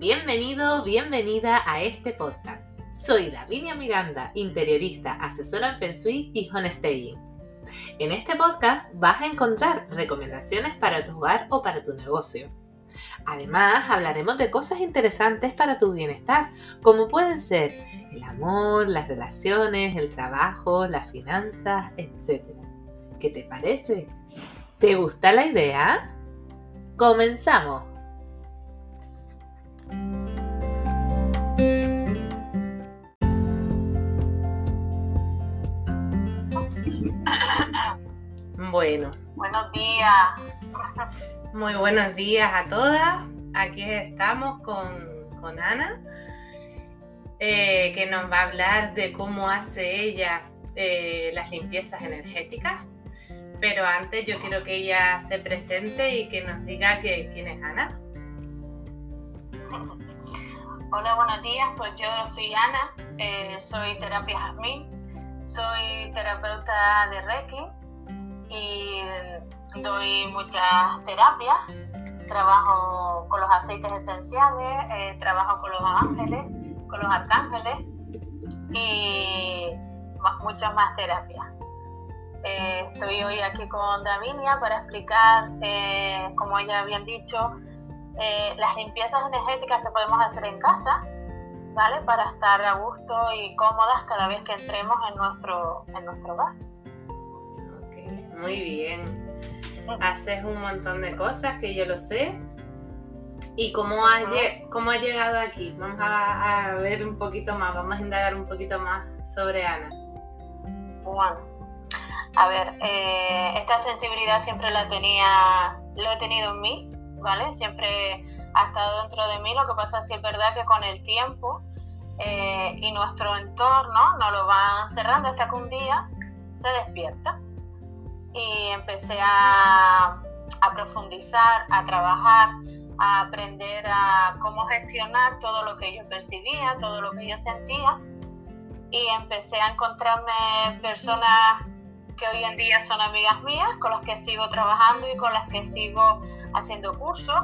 Bienvenido, bienvenida a este podcast. Soy Davinia Miranda, interiorista, asesora en Feng Shui y Staying. En este podcast vas a encontrar recomendaciones para tu hogar o para tu negocio. Además, hablaremos de cosas interesantes para tu bienestar, como pueden ser el amor, las relaciones, el trabajo, las finanzas, etc. ¿Qué te parece? ¿Te gusta la idea? ¡Comenzamos! Bueno. Buenos días. Muy buenos días a todas. Aquí estamos con, Ana, eh, que nos va a hablar de cómo hace ella eh, las limpiezas energéticas. Pero antes yo quiero que ella se presente y que nos diga que, quién es Ana. Hola, buenos días. Pues yo soy Ana, eh, soy terapia Jazmín, soy terapeuta de Reiki y doy muchas terapias. Trabajo con los aceites esenciales, eh, trabajo con los ángeles, con los arcángeles y muchas más terapias. Eh, estoy hoy aquí con Davinia para explicar, eh, como ya habían dicho, las limpiezas energéticas que podemos hacer en casa, ¿vale? Para estar a gusto y cómodas cada vez que entremos en nuestro, en nuestro hogar. Muy bien. Haces un montón de cosas que yo lo sé. ¿Y cómo has, cómo llegado aquí? Vamos a, ver un poquito más, vamos a indagar un poquito más sobre Ana. Bueno, a ver, eh, esta sensibilidad siempre la tenía, lo he tenido en mí, ¿vale? Siempre ha estado dentro de mí, lo que pasa es que es verdad que con el tiempo eh, y nuestro entorno nos lo van cerrando hasta que un día se despierta y empecé a, profundizar, a trabajar, a aprender a cómo gestionar todo lo que yo percibía, todo lo que yo sentía y empecé a encontrarme personas que hoy en día son amigas mías, con las que sigo trabajando y con las que sigo haciendo cursos,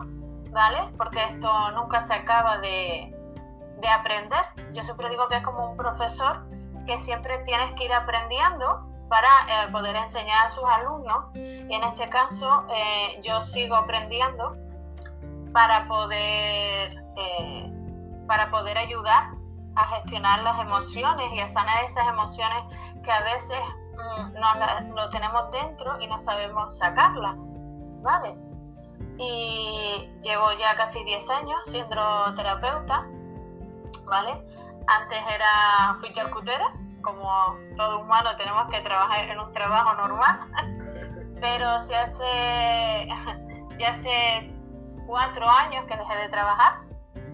¿vale? Porque esto nunca se acaba de, de aprender. Yo siempre digo que es como un profesor que siempre tienes que ir aprendiendo para eh, poder enseñar a sus alumnos. Y en este caso eh, yo sigo aprendiendo para poder, eh, para poder ayudar a gestionar las emociones y a sanar esas emociones que a veces mm, lo tenemos dentro y no sabemos sacarlas. ¿Vale? Y llevo ya casi 10 años siendo terapeuta, ¿vale? Antes era, fui charcutera, como todo humano tenemos que trabajar en un trabajo normal, pero si hace, ya hace cuatro años que dejé de trabajar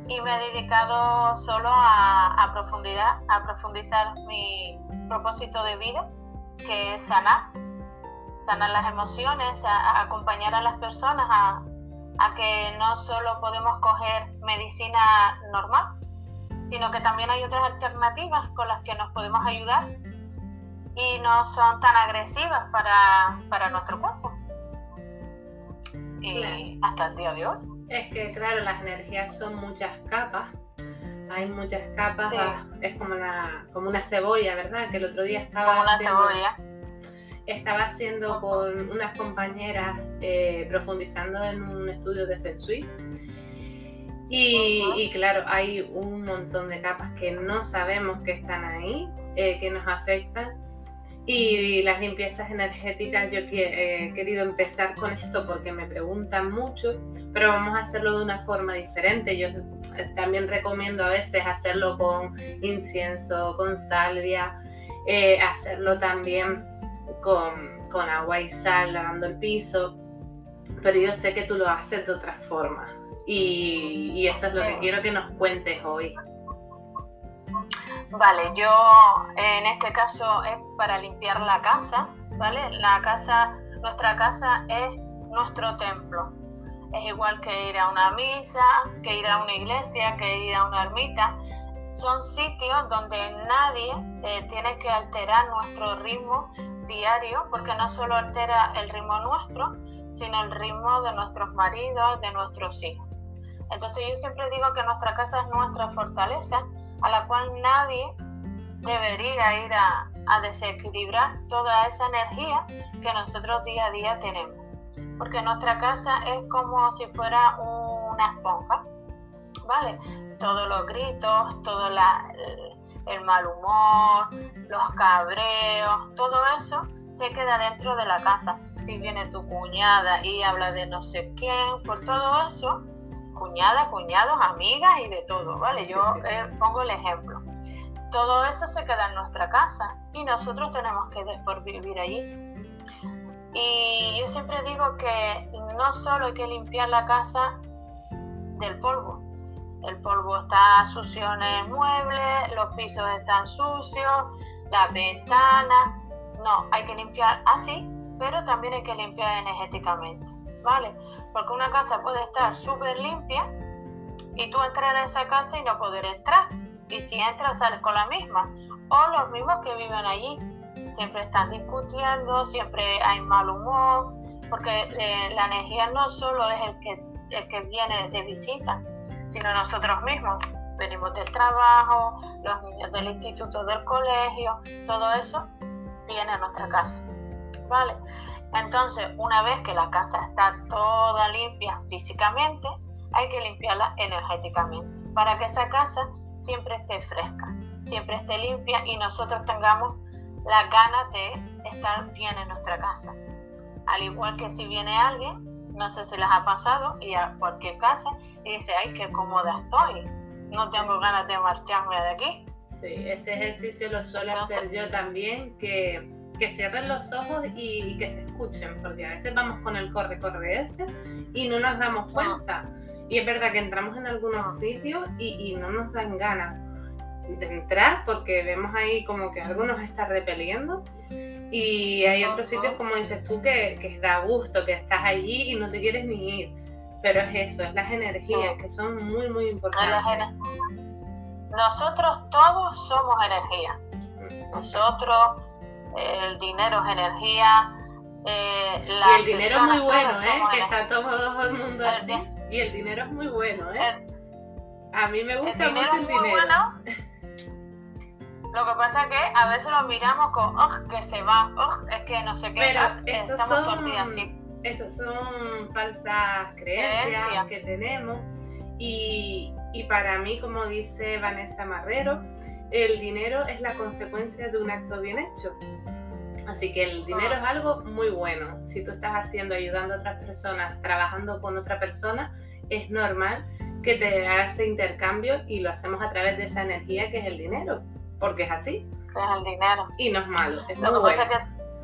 y me he dedicado solo a, profundidad, a profundizar mi propósito de vida, que es sanar, sanar las emociones, a, acompañar a las personas a, a que no solo podemos coger medicina normal, sino que también hay otras alternativas con las que nos podemos ayudar y no son tan agresivas para, nuestro cuerpo. Y hasta el día de hoy. Es que, claro, las energías son muchas capas. Hay muchas capas, ah, es como una, como una cebolla, ¿verdad? Que el otro día estaba como una cebolla. Estaba haciendo con unas compañeras eh, profundizando en un estudio de Feng Shui y, claro, hay un montón de capas que no sabemos que están ahí, eh, que nos afectan. Y las limpiezas energéticas, yo he querido empezar con esto porque me preguntan mucho, pero vamos a hacerlo de una forma diferente. Yo eh, también recomiendo a veces hacerlo con incienso, con salvia, eh, hacerlo también con, con agua y sal, lavando el piso, pero yo sé que tú lo haces de otra forma. Y, eso es lo que quiero que nos cuentes hoy. Vale, yo en este caso es para limpiar la casa, ¿vale? La casa, nuestra casa es nuestro templo. Es igual que ir a una misa, que ir a una iglesia, que ir a una ermita. Son sitios donde nadie eh, tiene que alterar nuestro ritmo diario, porque no solo altera el ritmo nuestro, sino el ritmo de nuestros maridos, de nuestros hijos. Entonces yo siempre digo que nuestra casa es nuestra fortaleza, a la cual nadie debería ir a, desequilibrar toda esa energía que nosotros día a día tenemos. Porque nuestra casa es como si fuera una esponja, ¿vale? Todos los gritos, todo el mal humor, los cabreos, todo eso se queda dentro de la casa. Si viene tu cuñada y habla de no sé quién, por todo eso, cuñada, cuñados, amigas y de todo, ¿vale? Yo eh, pongo el ejemplo. Todo eso se queda en nuestra casa y nosotros tenemos que después vivir allí. Y yo siempre digo que no solo hay que limpiar la casa del polvo, el polvo está sucio en el mueble, los pisos están sucios, las ventanas. No, hay que limpiar así, pero también hay que limpiar energéticamente, ¿vale? Porque una casa puede estar súper limpia y tú entras en esa casa y no poder entrar. Y si entras, sales con la misma. O los mismos que viven allí. Siempre están discutiendo, siempre hay mal humor, porque eh, la energía no solo es el que, el que viene de visita, sino nosotros mismos. Venimos del trabajo, los niños del instituto, del colegio, todo eso viene a nuestra casa. ¿Vale? Entonces, una vez que la casa está toda limpia físicamente, hay que limpiarla energéticamente para que esa casa siempre esté fresca, siempre esté limpia y nosotros tengamos la ganas de estar bien en nuestra casa. Al igual que si viene alguien, no sé si les ha pasado, y a cualquier casa, y dice, ay, qué cómoda estoy, no tengo ganas de marcharme de aquí. Sí, ese ejercicio lo suelo hacer yo también, que, que cierren los ojos y, que se escuchen, porque a veces vamos con el corre-corre ese y no nos damos cuenta. Y es verdad que entramos en algunos sitios y, y no nos dan ganas de entrar porque vemos ahí como que algo nos está repeliendo y hay otros sitios como dices tú que, que da gusto, que estás allí y no te quieres ni ir. Pero es eso, es las energías que son muy, muy importantes. Nosotros todos somos energía. Mm, Nosotros, el dinero es energía. Eh, y el dinero es muy bueno, ¿eh? Que está todo el mundo así. Y el dinero es muy bueno, ¿eh? a mí me gusta mucho el dinero. Lo que pasa es que a veces lo miramos con, oh, que se va, oh, es que no sé qué. Pero esos son, esos son falsas creencias que tenemos. Y, y para mí, como dice Vanessa Marrero, el dinero es la consecuencia de un acto bien hecho. Así que el dinero es algo muy bueno. Si tú estás haciendo, ayudando a otras personas, trabajando con otra persona, es normal que te hagas ese intercambio y lo hacemos a través de esa energía que es el dinero porque es así. Es el dinero. Y no es malo, es Lo que es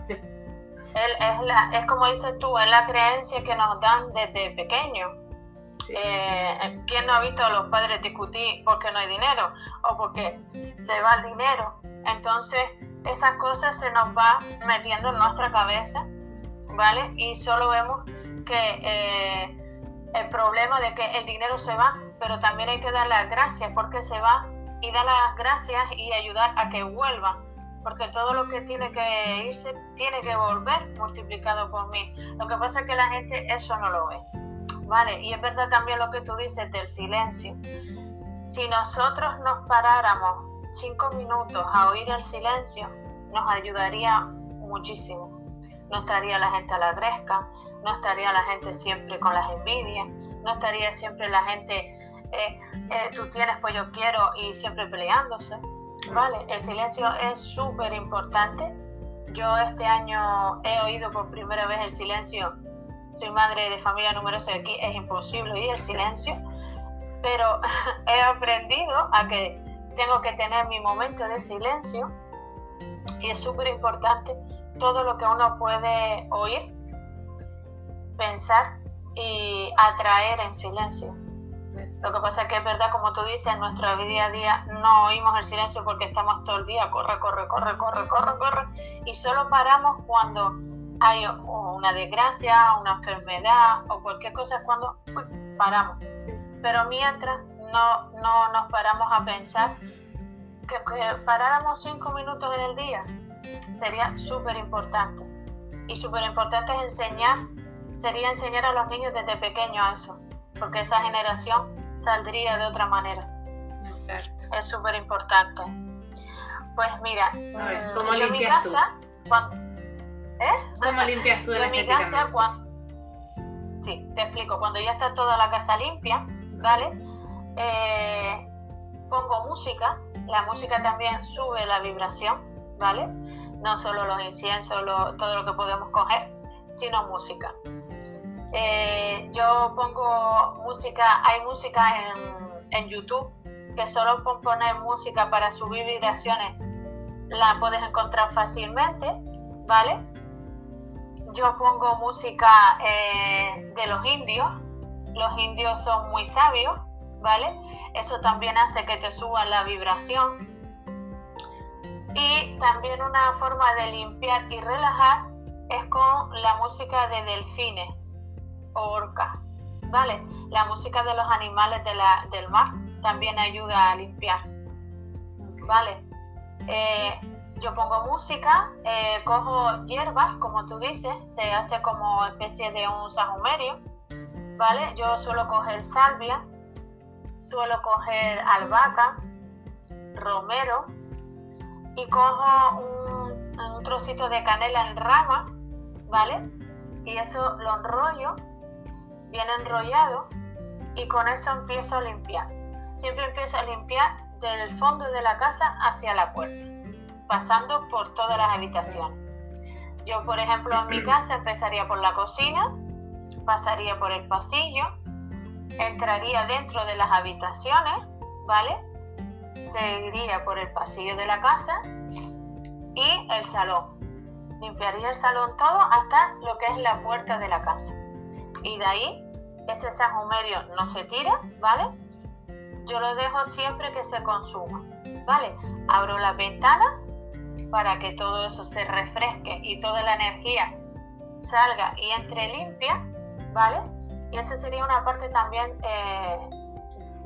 que es, la, es como dices tú, es la creencia que nos dan desde pequeño. Eh, ¿Quién no ha visto a los padres discutir porque no hay dinero o porque se va el dinero? Entonces, esas cosas se nos va metiendo en nuestra cabeza, ¿vale? Y solo vemos que eh, el problema de que el dinero se va, pero también hay que dar las gracias porque se va y dar las gracias y ayudar a que vuelva, porque todo lo que tiene que irse tiene que volver multiplicado por mí. Lo que pasa es que la gente eso no lo ve. Vale, y es verdad también lo que tú dices del silencio. Si nosotros nos paráramos cinco minutos a oír el silencio, nos ayudaría muchísimo. No estaría la gente a la no estaría la gente siempre con las envidias, no estaría siempre la gente eh, eh, tú tienes, pues yo quiero y siempre peleándose. ¿Vale? El silencio es súper importante. Yo este año he oído por primera vez el silencio. Soy madre de familia numerosa y aquí es imposible oír el silencio. Pero he aprendido a que tengo que tener mi momento de silencio y es súper importante todo lo que uno puede oír, pensar y atraer en silencio. Lo que pasa es que es verdad, como tú dices, en nuestro día a día no oímos el silencio porque estamos todo el día, corre, corre, corre, corre, corre, corre, y solo paramos cuando hay una desgracia, una enfermedad o cualquier cosa, es cuando paramos. Pero mientras no, no nos paramos a pensar que, que paráramos cinco minutos en el día, sería súper importante. Y súper importante es enseñar, sería enseñar a los niños desde pequeños eso porque esa generación saldría de otra manera. Exacto. Es súper importante. Pues mira, A ver, mm, ¿cómo yo en mi casa, cuan- ¿eh? ¿Cómo limpias tú mi casa, cuan- sí, te explico, cuando ya está toda la casa limpia, ¿vale? Eh, pongo música, la música también sube la vibración, ¿vale? No solo los inciensos, lo- todo lo que podemos coger, sino música. Eh, yo pongo música, hay música en, en YouTube que solo con poner música para subir vibraciones la puedes encontrar fácilmente, ¿vale? Yo pongo música eh, de los indios, los indios son muy sabios, ¿vale? Eso también hace que te suba la vibración. Y también una forma de limpiar y relajar es con la música de delfines o orcas, ¿vale? La música de los animales del mar también ayuda a limpiar, ¿vale? Eh, yo pongo música, eh, cojo hierbas, como tú dices, se hace como especie de un sahumerio, ¿vale? Yo suelo coger salvia, suelo coger albahaca, romero y cojo un, un trocito de canela en rama, ¿vale? Y eso lo enrollo, bien enrollado, y con eso empiezo a limpiar. Siempre empiezo a limpiar del fondo de la casa hacia la puerta, pasando por todas las habitaciones. Yo, por ejemplo, en mi casa empezaría por la cocina, pasaría por el pasillo, entraría dentro de las habitaciones, ¿vale? Seguiría por el pasillo de la casa y el salón. Limpiaría el salón todo hasta lo que es la puerta de la casa. Y de ahí, ese sahumerio no se tira, ¿vale? Yo lo dejo siempre que se consuma, ¿vale? Abro la ventana para que todo eso se refresque y toda la energía salga y entre limpia, ¿vale? Y esa sería una parte también eh,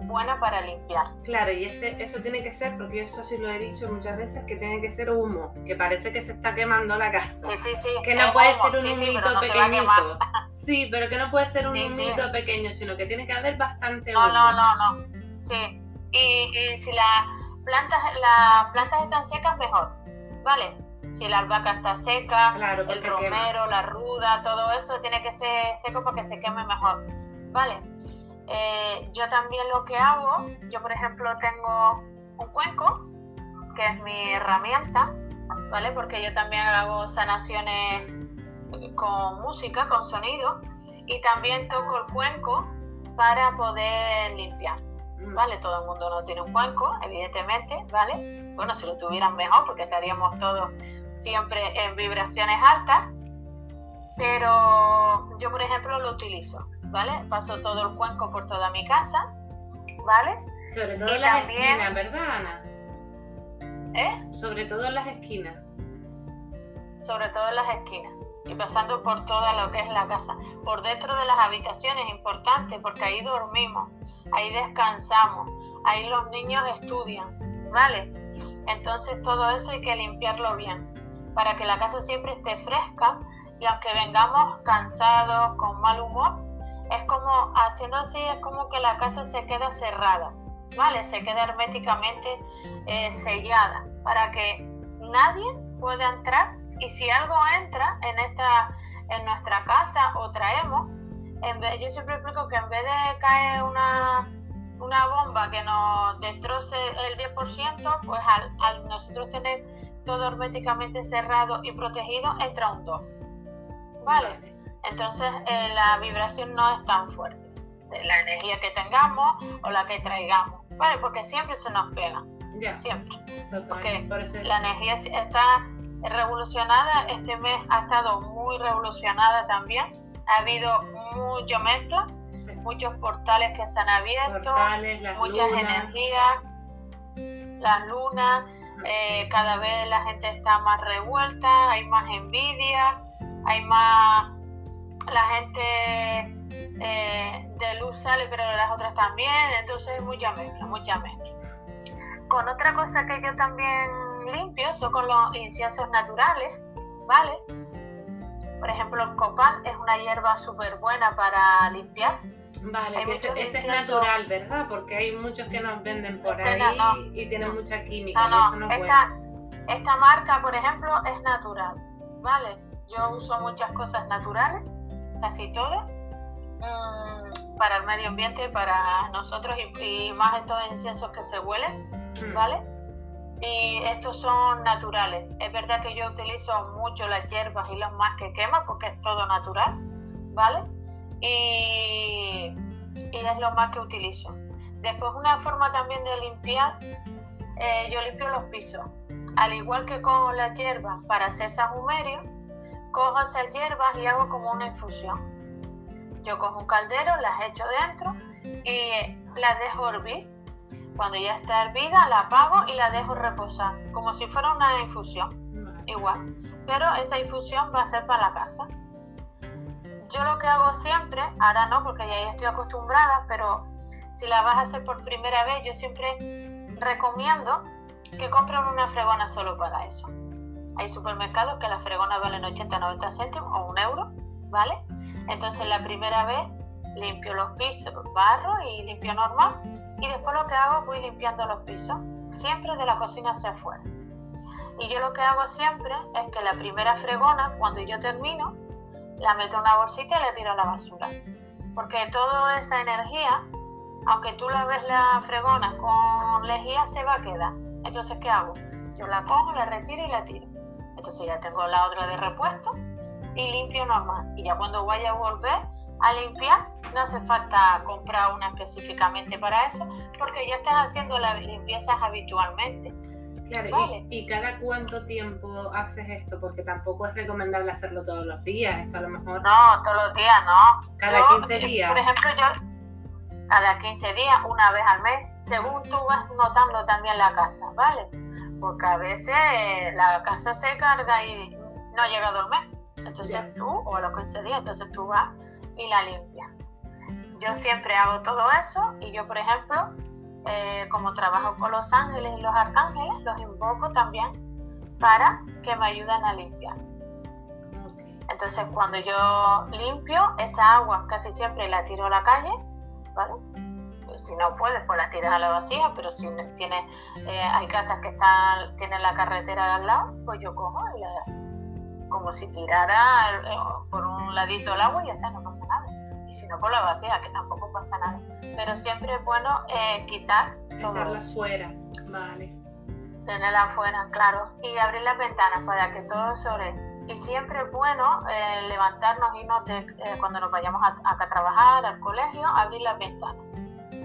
buena para limpiar. Claro, y ese, eso tiene que ser, porque yo eso sí lo he dicho muchas veces, que tiene que ser humo, que parece que se está quemando la casa. Sí, sí, sí. Que no puede humo, ser un sí, humito no pequeñito. Sí, pero que no puede ser un sí. humito pequeño, sino que tiene que haber bastante humo. No, no, no, no. Sí. Y, y si las plantas, las plantas están secas, mejor. ¿Vale? Si la albahaca está seca, Claro, el porque quema. romero, la ruda, todo eso tiene que ser seco para que se queme mejor. ¿Vale? Eh, yo también lo que hago, yo por ejemplo tengo un cuenco, que es mi herramienta, ¿vale? Porque yo también hago sanaciones con música, con sonido, y también toco el cuenco para poder limpiar. ¿Vale? Todo el mundo no tiene un cuenco, evidentemente, ¿vale? Bueno, si lo tuvieran mejor, porque estaríamos todos siempre en vibraciones altas, pero yo, por ejemplo, lo utilizo, ¿vale? Paso todo el cuenco por toda mi casa, ¿vale? Sobre todo Y en las también- esquinas, ¿verdad, Ana? ¿Eh? Sobre todo en las esquinas. Sobre todo en las esquinas y pasando por toda lo que es la casa. Por dentro de las habitaciones, importante, porque ahí dormimos, ahí descansamos, ahí los niños estudian, ¿vale? Entonces todo eso hay que limpiarlo bien, para que la casa siempre esté fresca y aunque vengamos cansados, con mal humor, es como, haciendo así, es como que la casa se queda cerrada, ¿vale? Se queda herméticamente eh, sellada, para que nadie pueda entrar y si algo entra en esta en nuestra casa o traemos en vez, yo siempre explico que en vez de caer una una bomba que nos destroce el 10%, pues al, al nosotros tener todo herméticamente cerrado y protegido, entra un 2. ¿Vale? Entonces eh, la vibración no es tan fuerte. La energía que tengamos o la que traigamos. ¿Vale? Porque siempre se nos pega. Ya, Siempre. porque La energía está revolucionada. Este mes ha estado muy revolucionada también. Ha habido mucha mezcla, sí. muchos portales que se han abierto, portales, muchas lunas. energías, las lunas. eh, cada vez la gente está más revuelta, hay más envidia, hay más. La gente eh, de luz sale, pero de las otras también. Entonces, mucha mezcla, mucha mezcla. Con otra cosa que yo también limpio son con los inciensos naturales, ¿vale? Por ejemplo, el copal es una hierba súper buena para limpiar, Vale, que ese, es natural, ¿verdad? Porque hay muchos que nos venden por este ahí y tienen mucha química. No, eso no esta, esta marca, por ejemplo, es natural, ¿vale? Yo uso muchas cosas naturales, casi todas, mm, para el medio ambiente, para nosotros y, más estos inciensos que se huelen, hmm. ¿vale? Y estos son naturales. Es verdad que yo utilizo mucho las hierbas y los más que quema porque es todo natural, ¿vale? y, es lo más que utilizo. Después una forma también de limpiar, eh, yo limpio los pisos. Al igual que cojo las hierbas para hacer sahumerio, cojo esas hierbas y hago como una infusión. Yo cojo un caldero, las echo dentro y las dejo hervir. Cuando ya está hervida, la apago y la dejo reposar, como si fuera una infusión. Igual. Pero esa infusión va a ser para la casa yo lo que hago siempre, ahora no porque ya estoy acostumbrada, pero si la vas a hacer por primera vez, yo siempre recomiendo que compren una fregona solo para eso. Hay supermercados que las fregonas valen 80-90 céntimos o un euro, ¿vale? Entonces la primera vez limpio los pisos, barro y limpio normal y después lo que hago voy limpiando los pisos, siempre de la cocina hacia afuera. Y yo lo que hago siempre es que la primera fregona, cuando yo termino, la meto en una bolsita y la tiro a la basura. Porque toda esa energía, aunque tú la ves la fregona con lejía, se va a quedar. Entonces, ¿qué hago? Yo la cojo, la retiro y la tiro. Entonces ya tengo la otra de repuesto y limpio normal. Y ya cuando vaya a volver a limpiar, no hace falta comprar una específicamente para eso, porque ya estás haciendo las limpiezas habitualmente. ¿y, cada cuánto tiempo haces esto? Porque tampoco es recomendable hacerlo todos los días, esto a lo mejor... No, todos los días no. Cada 15 días. Por ejemplo, yo cada 15 días, una vez al mes, según tú vas notando también la casa, ¿vale? Porque a veces la casa se carga y no llega a dormir. Entonces tú, o a los 15 días, entonces tú vas y la limpias. Yo siempre hago todo eso y yo, por ejemplo, eh, como trabajo con los ángeles y los arcángeles, los invoco también para que me ayuden a limpiar. Entonces cuando yo limpio, esa agua casi siempre la tiro a la calle, ¿vale? Pues, si no puedes, pues la tiras a la vacía, pero si tiene, eh, hay casas que están, tienen la carretera de al lado, pues yo cojo y la, como si tirara eh, por un ladito el agua y ya está, no pasa nada y si no por la vacía, que tampoco pasa nada. Pero siempre es bueno eh, quitar. Echarla fuera, vale. Tenerla afuera, claro. Y abrir las ventanas para que todo sobre. Y siempre es bueno eh, levantarnos y no eh, cuando nos vayamos a, a, trabajar, al colegio, abrir las ventanas.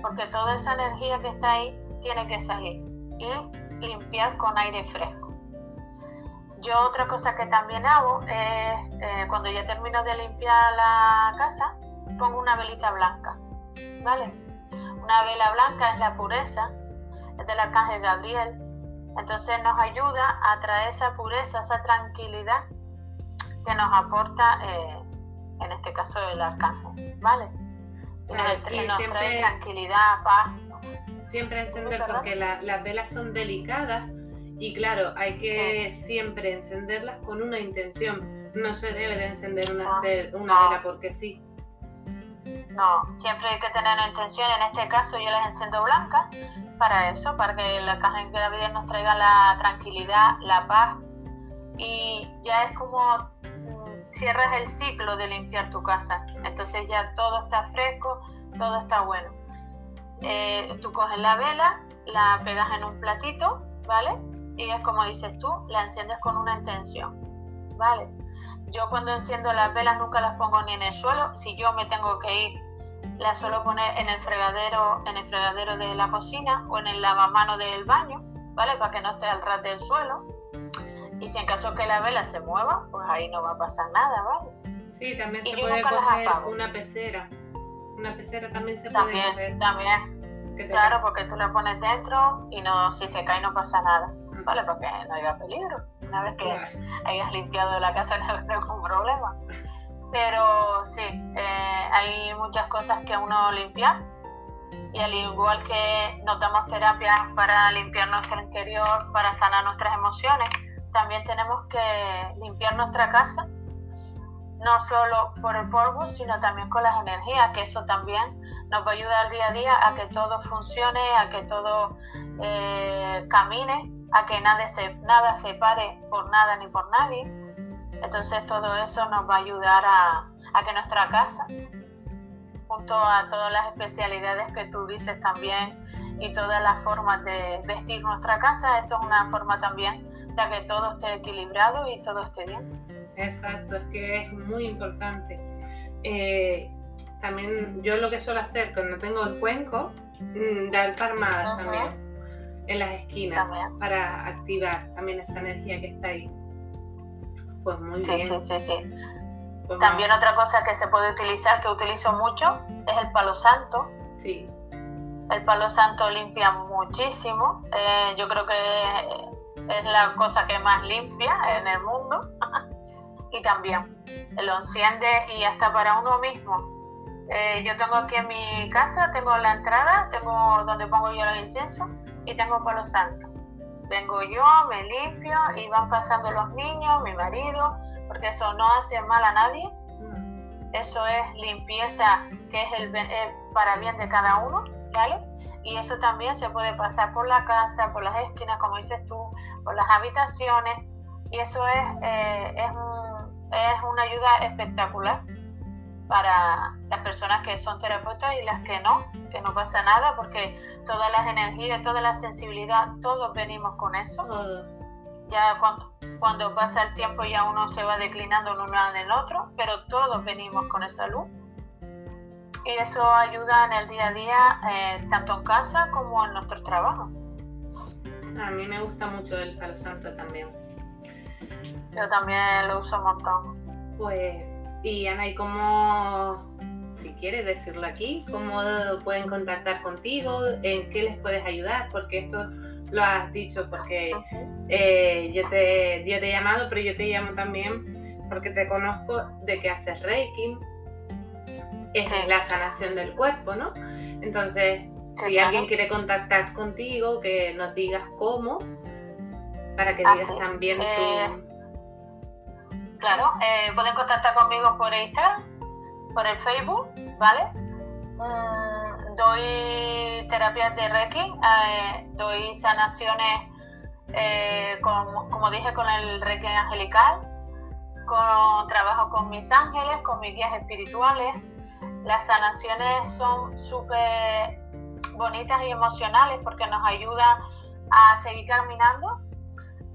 Porque toda esa energía que está ahí tiene que salir. Y limpiar con aire fresco. Yo otra cosa que también hago es, cuando ya termino de limpiar la casa, pongo una velita blanca, ¿vale? Una vela blanca es la pureza, es del arcángel Gabriel, entonces nos ayuda a traer esa pureza, esa tranquilidad que nos aporta, eh, en este caso, el arcángel, ¿vale? Y nos, trae tranquilidad, paz. Siempre encender porque las velas son delicadas y claro, hay que siempre encenderlas con una intención. No se debe de encender una, una vela porque sí. No, siempre hay que tener una intención. En este caso yo las enciendo blancas para eso, para que la caja en vida nos traiga la tranquilidad, la paz. Y ya es como mm, cierras el ciclo de limpiar tu casa. Entonces ya todo está fresco, todo está bueno. Eh, tú coges la vela, la pegas en un platito, ¿vale? Y es como dices tú, la enciendes con una intención, ¿vale? Yo cuando enciendo las velas nunca las pongo ni en el suelo. Si yo me tengo que ir, las suelo poner en el fregadero, en el fregadero de la cocina o en el lavamano del baño, ¿vale? Para que no esté al ras del suelo. Y si en caso que la vela se mueva, pues ahí no va a pasar nada, ¿vale? Sí, también se puede coger una pecera. Una pecera también se puede coger. También. Claro, porque tú la pones dentro y no, si se cae no pasa nada. ¿Vale? Porque no haya peligro. Una vez que hayas limpiado la casa no hay ningún problema. Pero sí, eh, hay muchas cosas que uno limpia y al igual que nos damos terapias para limpiar nuestro interior, para sanar nuestras emociones, también tenemos que limpiar nuestra casa no solo por el polvo, sino también con las energías, que eso también nos va a ayudar día a día a que todo funcione, a que todo eh, camine, a que nada se, nada se pare por nada ni por nadie. Entonces todo eso nos va a ayudar a, a que nuestra casa, junto a todas las especialidades que tú dices también y todas las formas de vestir nuestra casa, esto es una forma también de que todo esté equilibrado y todo esté bien. Exacto, es que es muy importante. Eh, también yo lo que suelo hacer cuando tengo el cuenco, mm, dar palmadas también en las esquinas para activar también esa energía que está ahí. Pues muy bien. Sí, sí, sí. Pues también otra cosa que se puede utilizar, que utilizo mucho, es el palo santo. Sí. El palo santo limpia muchísimo. Eh, yo creo que es la cosa que más limpia en el mundo. y también lo enciende y hasta para uno mismo. Eh, yo tengo aquí en mi casa, tengo la entrada, tengo donde pongo yo el incienso y tengo palo santo. Vengo yo, me limpio y van pasando los niños, mi marido, porque eso no hace mal a nadie. Eso es limpieza que es el, para bien de cada uno, ¿vale? Y eso también se puede pasar por la casa, por las esquinas, como dices tú, por las habitaciones. Y eso es, eh, es es una ayuda espectacular para las personas que son terapeutas y las que no, que no pasa nada porque todas las energías, toda la sensibilidad, todos venimos con eso. Ya cuando, cuando pasa el tiempo ya uno se va declinando en uno en el otro, pero todos venimos con esa luz. Y eso ayuda en el día a día, eh, tanto en casa como en nuestro trabajo. A mí me gusta mucho el palo santo también. Yo también lo uso un montón. Pues, y Ana, ¿y cómo, si quieres decirlo aquí, cómo pueden contactar contigo? ¿En qué les puedes ayudar? Porque esto lo has dicho porque eh, yo, te, yo te he llamado, pero yo te llamo también porque te conozco de que haces Reiki, es la sanación del cuerpo, ¿no? Entonces, si alguien quiere contactar contigo, que nos digas cómo, para que digas también eh, Claro, eh, pueden contactar conmigo por Instagram, por el Facebook, ¿vale? Mm, doy terapias de Reiki, eh, doy sanaciones, como dije, con el Reiki angelical, con trabajo con mis ángeles, con mis guías espirituales. Las sanaciones son súper bonitas y emocionales porque nos ayudan a seguir caminando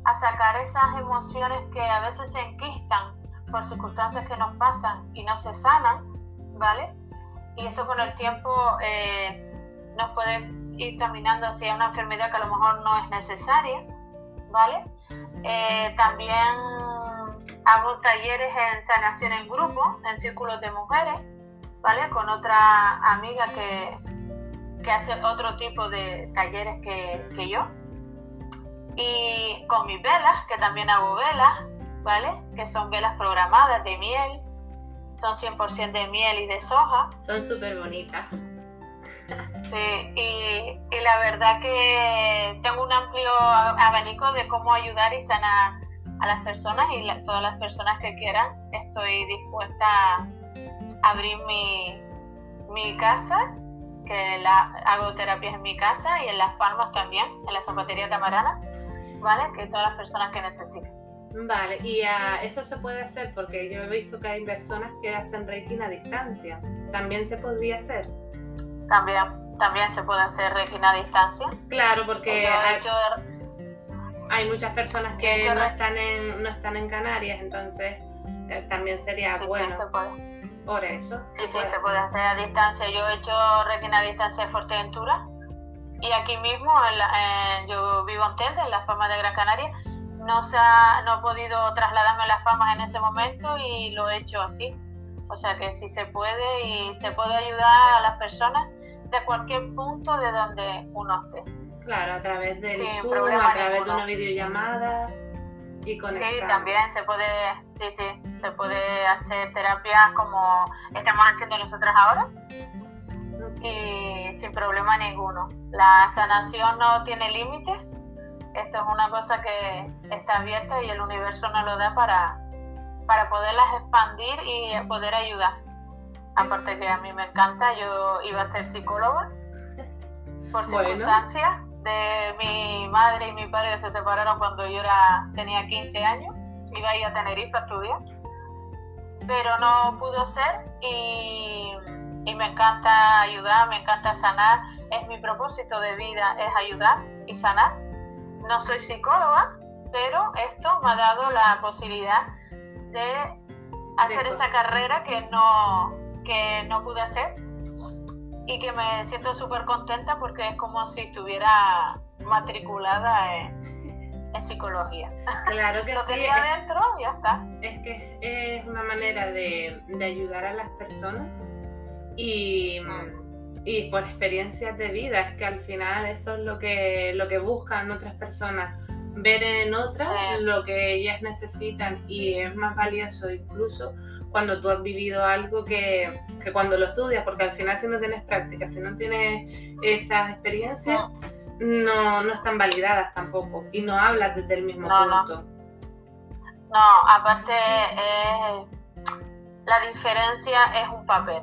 a sacar esas emociones que a veces se enquistan por circunstancias que nos pasan y no se sanan, ¿vale? Y eso con el tiempo eh, nos puede ir caminando hacia una enfermedad que a lo mejor no es necesaria, ¿vale? Eh, también hago talleres en sanación en grupo, en círculos de mujeres, ¿vale? Con otra amiga que, que hace otro tipo de talleres que, que yo y con mis velas, que también hago velas, ¿vale? Que son velas programadas de miel, son 100% de miel y de soja. Son súper bonitas. Sí, y, la verdad que tengo un amplio abanico de cómo ayudar y sanar a las personas y todas las personas que quieran. Estoy dispuesta a abrir mi, mi casa, que la, hago terapias en mi casa y en Las Palmas también, en la zapatería Tamarana ¿vale? Que todas las personas que necesiten. Vale, y uh, eso se puede hacer porque yo he visto que hay personas que hacen Reiki a distancia. ¿También se podría hacer? También, también se puede hacer Reiki a distancia. Claro, porque hay, muchas personas que no están, en, no están en Canarias, entonces eh, también sería bueno. Sí, se puede. Por eso. Sí, sí, se puede hacer a distancia. Yo he hecho Reiki a distancia en Fuerteventura y aquí mismo, yo vivo en Telde, en Las Palmas de Gran Canaria, no, se ha, no he podido trasladarme a Las Palmas en ese momento y lo he hecho así. O sea que sí se puede y se puede ayudar a las personas de cualquier punto de donde uno esté. Claro, a través del Zoom, a través de una videollamada y. Sí, también se puede, sí, sí, se puede hacer terapias como estamos haciendo nosotras ahora y sin problema ninguno. La sanación no tiene límites. Esto es una cosa que está abierta y el universo nos lo da para, para poderlas expandir y poder ayudar. Aparte que a mí me encanta, yo iba a ser psicóloga por circunstancias de mi madre y mi padre se separaron cuando yo era, tenía 15 años, iba a ir a Tenerife a estudiar, pero no pudo ser y, y me encanta ayudar, me encanta sanar, es mi propósito de vida, es ayudar y sanar. No soy psicóloga, pero esto me ha dado la posibilidad de hacer esa carrera que no, que no pude hacer y que me siento súper contenta porque es como si estuviera matriculada en, psicología. Claro que Lo sí. adentro y ya está. Es que es una manera de, de ayudar a las personas y, Mm. y, por experiencias de vida. Es que al final eso es lo que, lo que buscan otras personas. Ver en otras Sí. lo que ellas necesitan y es más valioso incluso cuando tú has vivido algo que, que cuando lo estudias, porque al final si no tienes práctica, si no tienes esas experiencias, no, no están validadas tampoco y no hablas desde el mismo No, punto. No, aparte eh, la diferencia es un papel.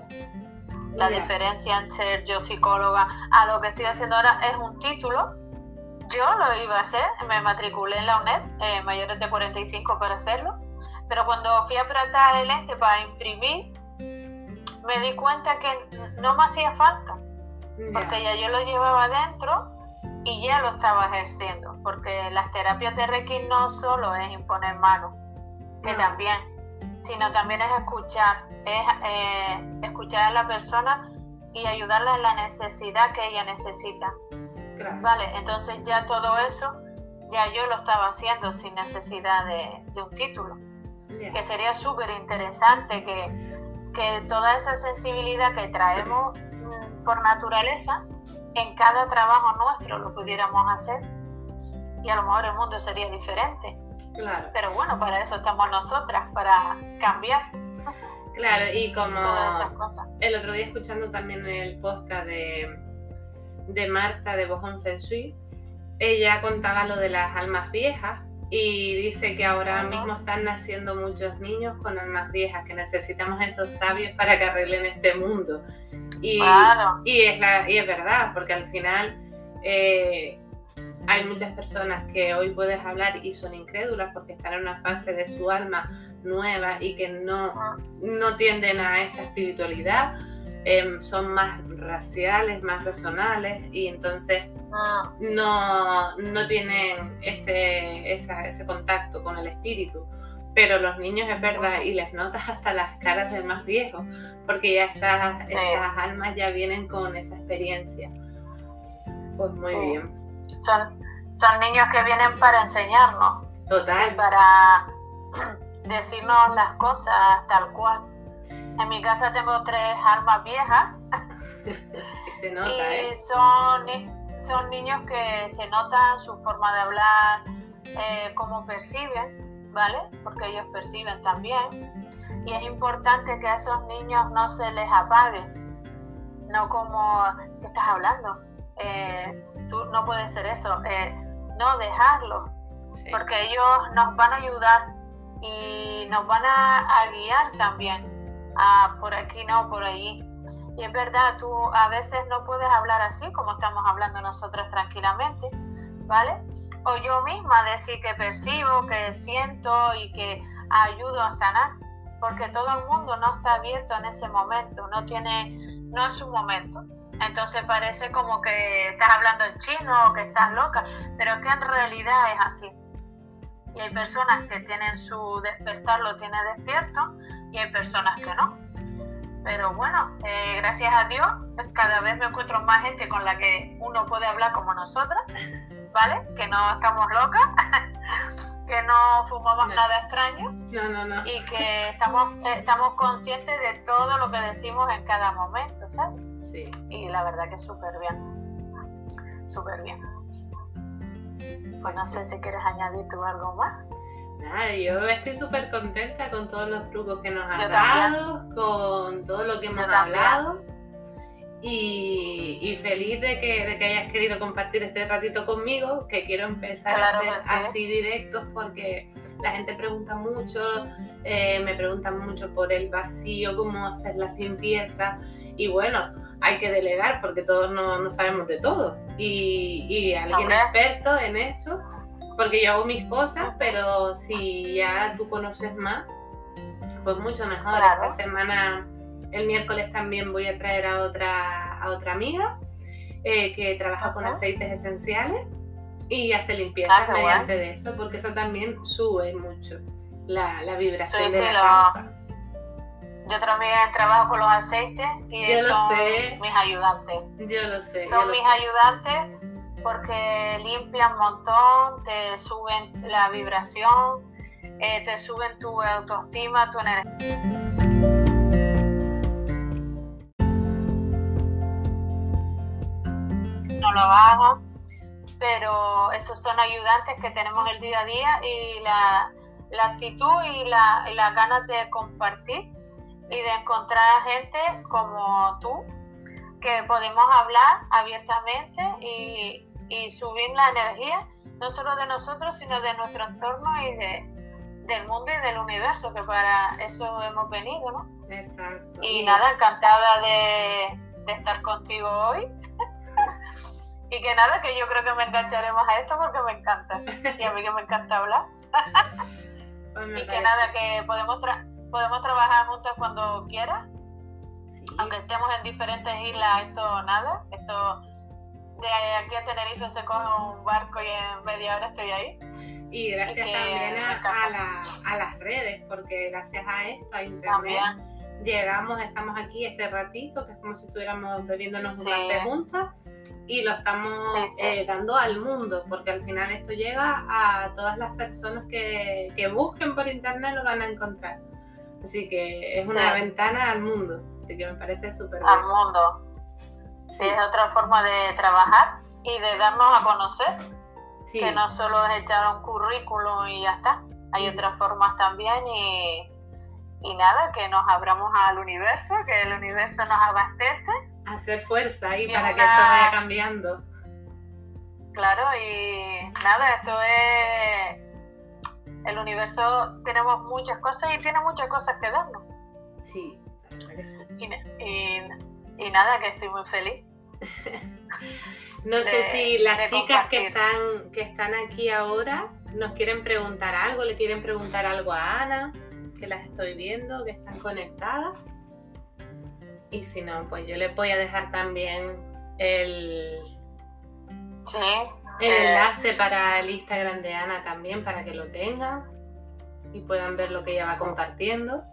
La diferencia en ser yo psicóloga a lo que estoy haciendo ahora es un título. Yo lo iba a hacer, me matriculé en la UNED, eh, mayores de 45 para hacerlo, pero cuando fui a apretar el ente para imprimir, me di cuenta que no me hacía falta, porque ya yo lo llevaba adentro y ya lo estaba ejerciendo, porque las terapias de Reiki no solo es imponer manos, que No. también, sino también es escuchar, es eh, escuchar a la persona y ayudarla en la necesidad que ella necesita. Claro. Vale, entonces ya todo eso, ya yo lo estaba haciendo sin necesidad de, de un título. Que sería súper interesante que, que toda esa sensibilidad que traemos mm, por naturaleza, en cada trabajo nuestro lo pudiéramos hacer y a lo mejor el mundo sería diferente. Claro. Pero bueno, para eso estamos nosotras, para cambiar Claro, y como el otro día escuchando también el podcast de, de Marta de Bojón Feng Shui, ella contaba lo de las almas viejas y dice que ahora mismo están naciendo muchos niños con almas viejas, que necesitamos esos sabios para que arreglen este mundo. Y, Claro, y, es, la, y es verdad, porque al final eh, hay muchas personas que hoy puedes hablar y son incrédulas porque están en una fase de su alma nueva y que no, no tienden a esa espiritualidad, em, son más raciales, más razonales y entonces No, no tienen ese, esa- ese contacto con el espíritu. Pero los niños es verdad y les notas hasta las caras del más viejo, porque ya esas, esas almas ya vienen con esa experiencia. Pues muy Sí. bien. son, son niños que vienen para enseñarnos y Total. para decirnos las cosas tal cual. En mi casa tengo tres almas viejas Y se nota, y ¿eh? son, son niños que se notan su forma de hablar, eh, cómo perciben, ¿vale? Porque ellos perciben también. Y es importante que a esos niños no se les apague, no como, ¿qué estás hablando? Eh, tú no puedes ser eso, eh, no dejarlo, Sí. porque ellos nos van a ayudar y nos van a, a guiar también a por aquí no por allí y es verdad tú a veces no puedes hablar así como estamos hablando nosotros tranquilamente vale o yo misma decir que percibo que siento y que ayudo a sanar porque todo el mundo no está abierto en ese momento no tiene no es su momento. Entonces parece como que estás hablando en chino o que estás loca pero es que en realidad es así. Y hay personas que tienen su despertar, lo tiene despierto, y hay personas que no. Pero bueno, eh, gracias a Dios, cada vez me encuentro más gente con la que uno puede hablar como nosotras, ¿vale? Que no estamos locas, que no fumamos No. nada extraño No, no, no. y que estamos, eh, estamos conscientes de todo lo que decimos en cada momento, ¿sabes? Sí. Y la verdad que súper bien, súper bien. Pues no sé si quieres añadir tú algo más. Nada, yo estoy súper contenta con todos los trucos que nos has Yo también. dado, con todo lo que hemos hablado. y, feliz de que, de que, hayas querido compartir este ratito conmigo, que quiero empezar a hacer así directos porque la gente pregunta mucho, eh, me preguntan mucho por el vacío, cómo hacer las limpiezas. Y bueno, hay que delegar porque todos no, no sabemos de todo. Y, y alguien experto en eso, porque yo hago mis cosas, pero si ya tú conoces más, pues mucho mejor. Esta semana el miércoles también voy a traer a otra, a otra amiga eh, que trabaja con aceites esenciales y hace limpieza ah, mediante de eso, porque eso también sube mucho la, la vibración de la casa. Yo también trabajo con los aceites y Yo son mis ayudantes. Yo lo sé. Son mis ayudantes porque limpian un montón, te suben la vibración, eh, te suben tu autoestima, tu energía. lo hago, pero esos son ayudantes que tenemos el día a día y la, la actitud y la, y las ganas de compartir y de encontrar gente como tú, que podemos hablar abiertamente y, y subir la energía, no solo de nosotros, sino de nuestro entorno y de, del mundo y del universo, que para eso hemos venido, ¿no? Exacto. Y, nada, encantada de, de estar contigo hoy. Y que nada, que yo creo que me engancharemos a esto porque me encanta. Y a mí que me encanta hablar. Pues y que nada, que podemos, podemos trabajar juntos cuando quieras. Aunque estemos en diferentes islas, esto nada. Esto de aquí a Tenerife se coge un barco y en media hora estoy ahí. Y gracias también a, a, las redes, porque gracias a esto, a internet, llegamos, estamos aquí este ratito, que es como si estuviéramos bebiéndonos un café juntas y lo estamos eh, dando al mundo, porque al final esto llega a todas las personas que, que busquen por internet lo van a encontrar. Así que es una ventana al mundo, así que me parece súper Al mundo. Es otra forma de trabajar y de darnos a conocer. Que no solo es echar un currículum y ya está. Hay otras formas también y y nada, que nos abramos al universo, que el universo nos abastece. Hacer fuerza ahí para que esto vaya cambiando. Claro, y nada, esto es... El universo tenemos muchas cosas y tiene muchas cosas que darnos. Sí, Y, nada, que estoy muy feliz. No sé si las chicas que están, que están aquí ahora nos quieren preguntar algo, le quieren preguntar algo a Ana que las estoy viendo, que están conectadas. Y si no, pues yo les voy a dejar también el, el eh. enlace para el Instagram de Ana también, para que lo tengan y puedan ver lo que ella va compartiendo.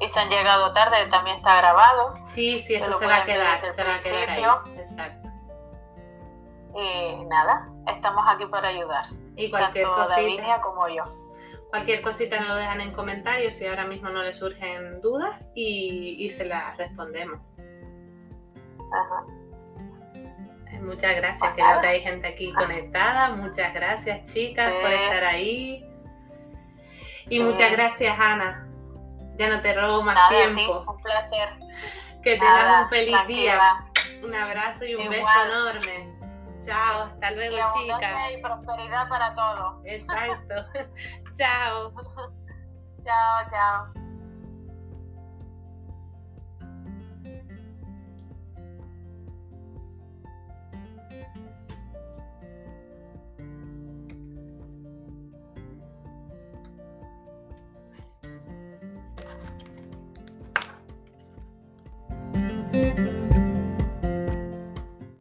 Y se han llegado tarde, también está grabado. Sí, sí, eso se va a quedar, se va a quedar ahí. Exacto. Y nada, estamos aquí para ayudar. Y cualquier cosita. como yo. Cualquier cosita nos lo dejan en comentarios si ahora mismo no les surgen dudas y, se las respondemos. Ajá. Eh, muchas gracias, que veo que hay gente aquí conectada. Muchas gracias, chicas, por estar ahí. Y muchas gracias, Ana. Ya no te robo más tiempo. un placer. Que tengas un feliz día. Un abrazo y un beso enorme. Chao, hasta luego, chicas. Y prosperidad para todos. Exacto. chao. chao, chao.